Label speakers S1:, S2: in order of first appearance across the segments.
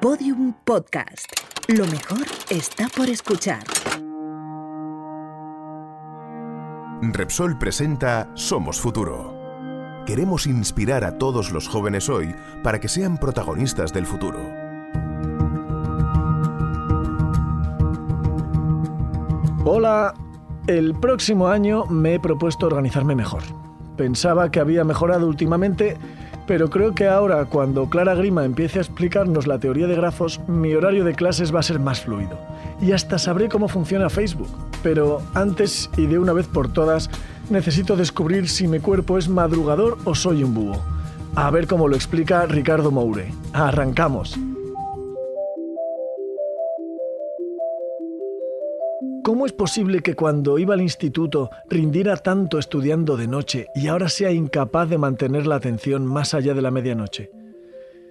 S1: Podium Podcast. Lo mejor está por escuchar.
S2: Repsol presenta Somos Futuro. Queremos inspirar a todos los jóvenes hoy para que sean protagonistas del futuro.
S3: Hola, el próximo año me he propuesto organizarme mejor. Pensaba que había mejorado últimamente, pero creo que ahora, cuando Clara Grima empiece a explicarnos la teoría de grafos, mi horario de clases va a ser más fluido. Y hasta sabré cómo funciona Facebook. Pero antes y de una vez por todas, necesito descubrir si mi cuerpo es madrugador o soy un búho. A ver cómo lo explica Ricardo Moure. Arrancamos. ¿Cómo es posible que cuando iba al instituto rindiera tanto estudiando de noche y ahora sea incapaz de mantener la atención más allá de la medianoche?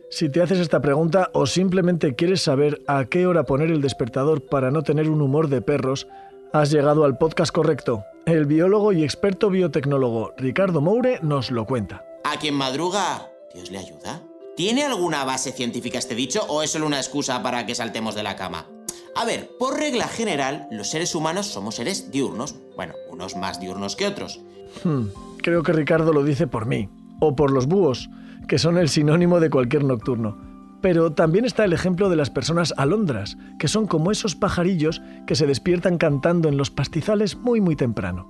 S3: Si te haces esta pregunta o simplemente quieres saber a qué hora poner el despertador para no tener un humor de perros, has llegado al podcast correcto. El biólogo y experto biotecnólogo Ricardo Moure nos lo cuenta.
S4: ¿A quien madruga? ¿Dios le ayuda? ¿Tiene alguna base científica este dicho o es solo una excusa para que saltemos de la cama? A ver, por regla general, los seres humanos somos seres diurnos. Bueno, unos más diurnos que otros.
S3: Hmm, creo que Ricardo lo dice por mí. O por los búhos, que son el sinónimo de cualquier nocturno. Pero también está el ejemplo de las personas alondras, que son como esos pajarillos que se despiertan cantando en los pastizales muy muy temprano.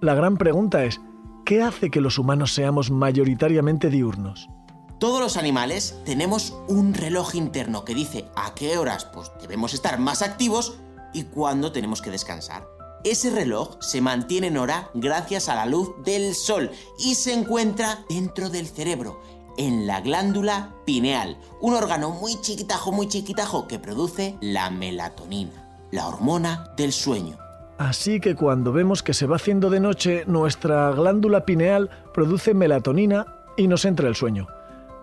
S3: La gran pregunta es, ¿qué hace que los humanos seamos mayoritariamente diurnos?
S4: Todos los animales tenemos un reloj interno que dice a qué horas pues, debemos estar más activos y cuándo tenemos que descansar. Ese reloj se mantiene en hora gracias a la luz del sol y se encuentra dentro del cerebro, en la glándula pineal, un órgano muy chiquitajo, muy chiquitajo que produce la melatonina, la hormona del sueño.
S3: Así que cuando vemos que se va haciendo de noche, nuestra glándula pineal produce melatonina y nos entra el sueño.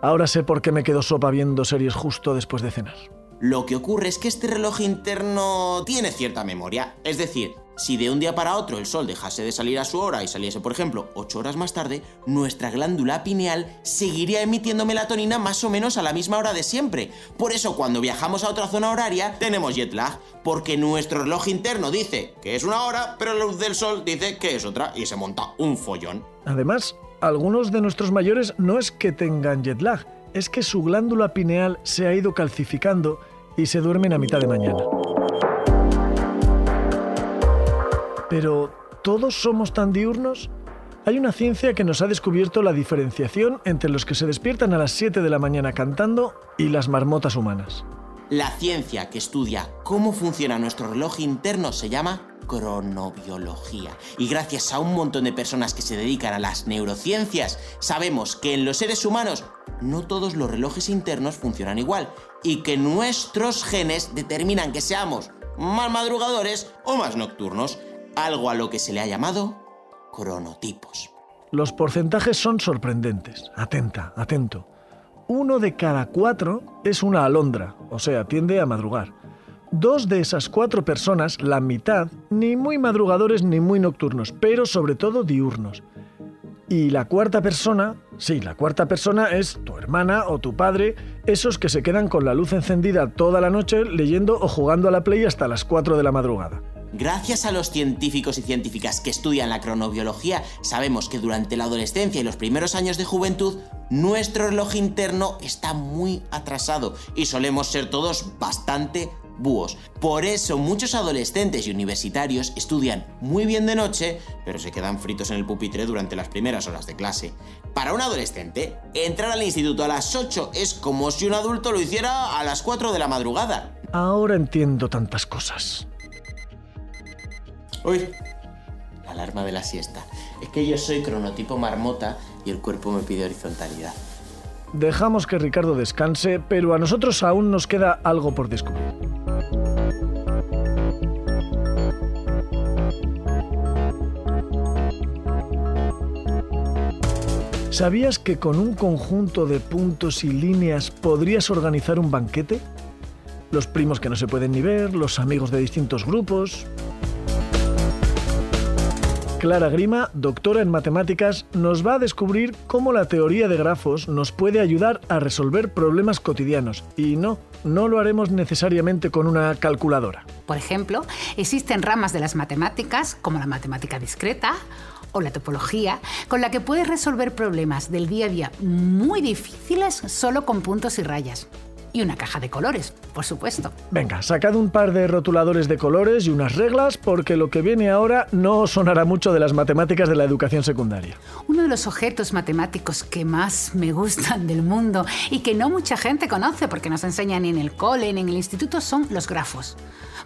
S3: Ahora sé por qué me quedo sopa viendo series justo después de cenar.
S4: Lo que ocurre es que este reloj interno tiene cierta memoria. Es decir, si de un día para otro el sol dejase de salir a su hora y saliese, por ejemplo, 8 horas más tarde, nuestra glándula pineal seguiría emitiendo melatonina más o menos a la misma hora de siempre. Por eso cuando viajamos a otra zona horaria tenemos jet lag, porque nuestro reloj interno dice que es una hora, pero la luz del sol dice que es otra y se monta un follón.
S3: Además, algunos de nuestros mayores no es que tengan jet lag, es que su glándula pineal se ha ido calcificando y se duermen a mitad de mañana. Pero, ¿todos somos tan diurnos? Hay una ciencia que nos ha descubierto la diferenciación entre los que se despiertan a las 7 de la mañana cantando y las marmotas humanas.
S4: La ciencia que estudia cómo funciona nuestro reloj interno se llama cronobiología. Y gracias a un montón de personas que se dedican a las neurociencias, sabemos que en los seres humanos no todos los relojes internos funcionan igual y que nuestros genes determinan que seamos más madrugadores o más nocturnos, algo a lo que se le ha llamado cronotipos.
S3: Los porcentajes son sorprendentes. Atenta, atento. Uno de cada cuatro es una alondra, o sea, tiende a madrugar. Dos de esas cuatro personas, la mitad, ni muy madrugadores ni muy nocturnos, pero sobre todo diurnos. Y la cuarta persona, sí, la cuarta persona es tu hermana o tu padre, esos que se quedan con la luz encendida toda la noche leyendo o jugando a la play hasta las 4 de la madrugada.
S4: Gracias a los científicos y científicas que estudian la cronobiología, sabemos que durante la adolescencia y los primeros años de juventud, nuestro reloj interno está muy atrasado y solemos ser todos bastante búhos. Por eso muchos adolescentes y universitarios estudian muy bien de noche, pero se quedan fritos en el pupitre durante las primeras horas de clase. Para un adolescente, entrar al instituto a las 8 es como si un adulto lo hiciera a las 4 de la madrugada.
S3: Ahora entiendo tantas cosas.
S4: Uy, la alarma de la siesta. Es que yo soy cronotipo marmota y el cuerpo me pide horizontalidad.
S3: Dejamos que Ricardo descanse, pero a nosotros aún nos queda algo por descubrir. ¿Sabías que con un conjunto de puntos y líneas podrías organizar un banquete? Los primos que no se pueden ni ver, los amigos de distintos grupos. Clara Grima, doctora en matemáticas, nos va a descubrir cómo la teoría de grafos nos puede ayudar a resolver problemas cotidianos. Y no, no lo haremos necesariamente con una calculadora.
S5: Por ejemplo, existen ramas de las matemáticas, como la matemática discreta o la topología, con la que puedes resolver problemas del día a día muy difíciles solo con puntos y rayas. Y una caja de colores, por supuesto.
S3: Venga, sacad un par de rotuladores de colores y unas reglas porque lo que viene ahora no sonará mucho de las matemáticas de la educación secundaria.
S5: Uno de los objetos matemáticos que más me gustan del mundo y que no mucha gente conoce porque no se enseña ni en el cole ni en el instituto son los grafos.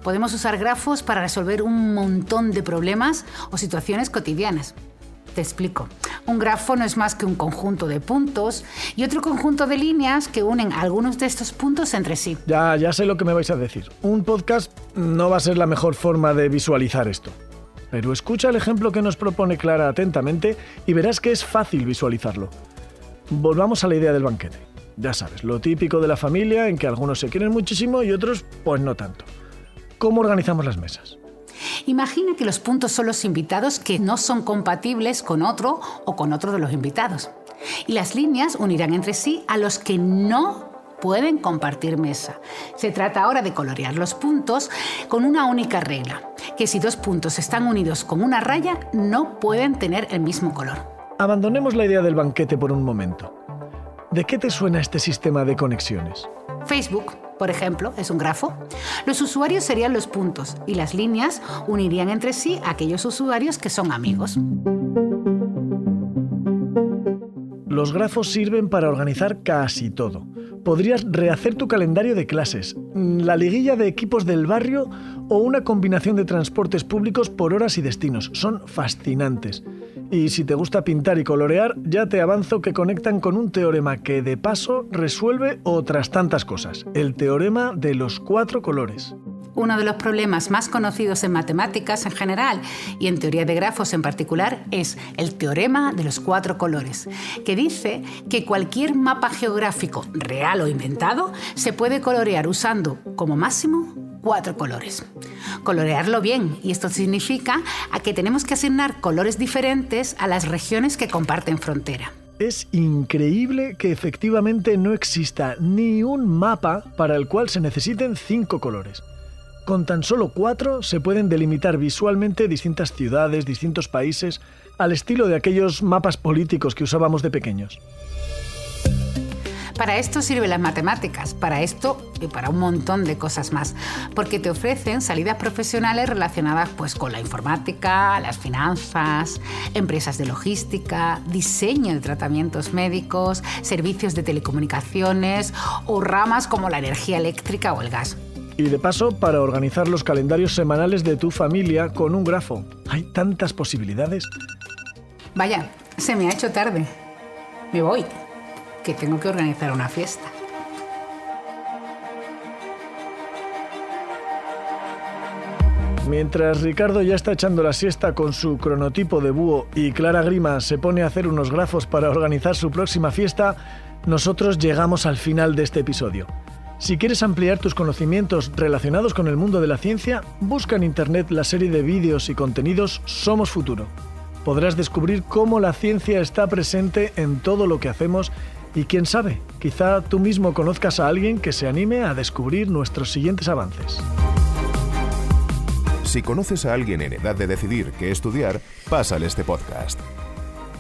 S5: Podemos usar grafos para resolver un montón de problemas o situaciones cotidianas. Te explico. Un grafo no es más que un conjunto de puntos y otro conjunto de líneas que unen algunos de estos puntos entre sí.
S3: Ya, ya sé lo que me vais a decir. Un podcast no va a ser la mejor forma de visualizar esto. Pero escucha el ejemplo que nos propone Clara atentamente y verás que es fácil visualizarlo. Volvamos a la idea del banquete. Ya sabes, lo típico de la familia en que algunos se quieren muchísimo y otros pues no tanto. ¿Cómo organizamos las mesas?
S5: Imagina que los puntos son los invitados que no son compatibles con otro o con otro de los invitados. Y las líneas unirán entre sí a los que no pueden compartir mesa. Se trata ahora de colorear los puntos con una única regla, que si dos puntos están unidos con una raya, no pueden tener el mismo color.
S3: Abandonemos la idea del banquete por un momento. ¿De qué te suena este sistema de conexiones?
S5: Facebook, por ejemplo, es un grafo. Los usuarios serían los puntos y las líneas unirían entre sí aquellos usuarios que son amigos.
S3: Los grafos sirven para organizar casi todo. Podrías rehacer tu calendario de clases, la liguilla de equipos del barrio o una combinación de transportes públicos por horas y destinos. Son fascinantes. Y si te gusta pintar y colorear, ya te avanzo que conectan con un teorema que de paso resuelve otras tantas cosas, el teorema de los cuatro colores.
S5: Uno de los problemas más conocidos en matemáticas en general y en teoría de grafos en particular es el teorema de los cuatro colores, que dice que cualquier mapa geográfico real o inventado se puede colorear usando como máximo cuatro colores. Colorearlo bien, y esto significa a que tenemos que asignar colores diferentes a las regiones que comparten frontera.
S3: Es increíble que efectivamente no exista ni un mapa para el cual se necesiten cinco colores. Con tan solo cuatro se pueden delimitar visualmente distintas ciudades, distintos países, al estilo de aquellos mapas políticos que usábamos de pequeños.
S5: Para esto sirven las matemáticas, para esto y para un montón de cosas más, porque te ofrecen salidas profesionales relacionadas pues con la informática, las finanzas, empresas de logística, diseño de tratamientos médicos, servicios de telecomunicaciones o ramas como la energía eléctrica o el gas.
S3: Y de paso, para organizar los calendarios semanales de tu familia con un grafo. Hay tantas posibilidades.
S5: Vaya, se me ha hecho tarde. Me voy que tengo que organizar una fiesta.
S3: Mientras Ricardo ya está echando la siesta con su cronotipo de búho y Clara Grima se pone a hacer unos grafos para organizar su próxima fiesta, nosotros llegamos al final de este episodio. Si quieres ampliar tus conocimientos relacionados con el mundo de la ciencia, busca en Internet la serie de vídeos y contenidos Somos Futuro. Podrás descubrir cómo la ciencia está presente en todo lo que hacemos y quién sabe, quizá tú mismo conozcas a alguien que se anime a descubrir nuestros siguientes avances.
S2: Si conoces a alguien en edad de decidir qué estudiar, pásale este podcast.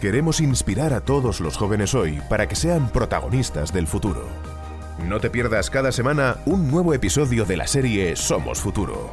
S2: Queremos inspirar a todos los jóvenes hoy para que sean protagonistas del futuro. No te pierdas cada semana un nuevo episodio de la serie Somos Futuro.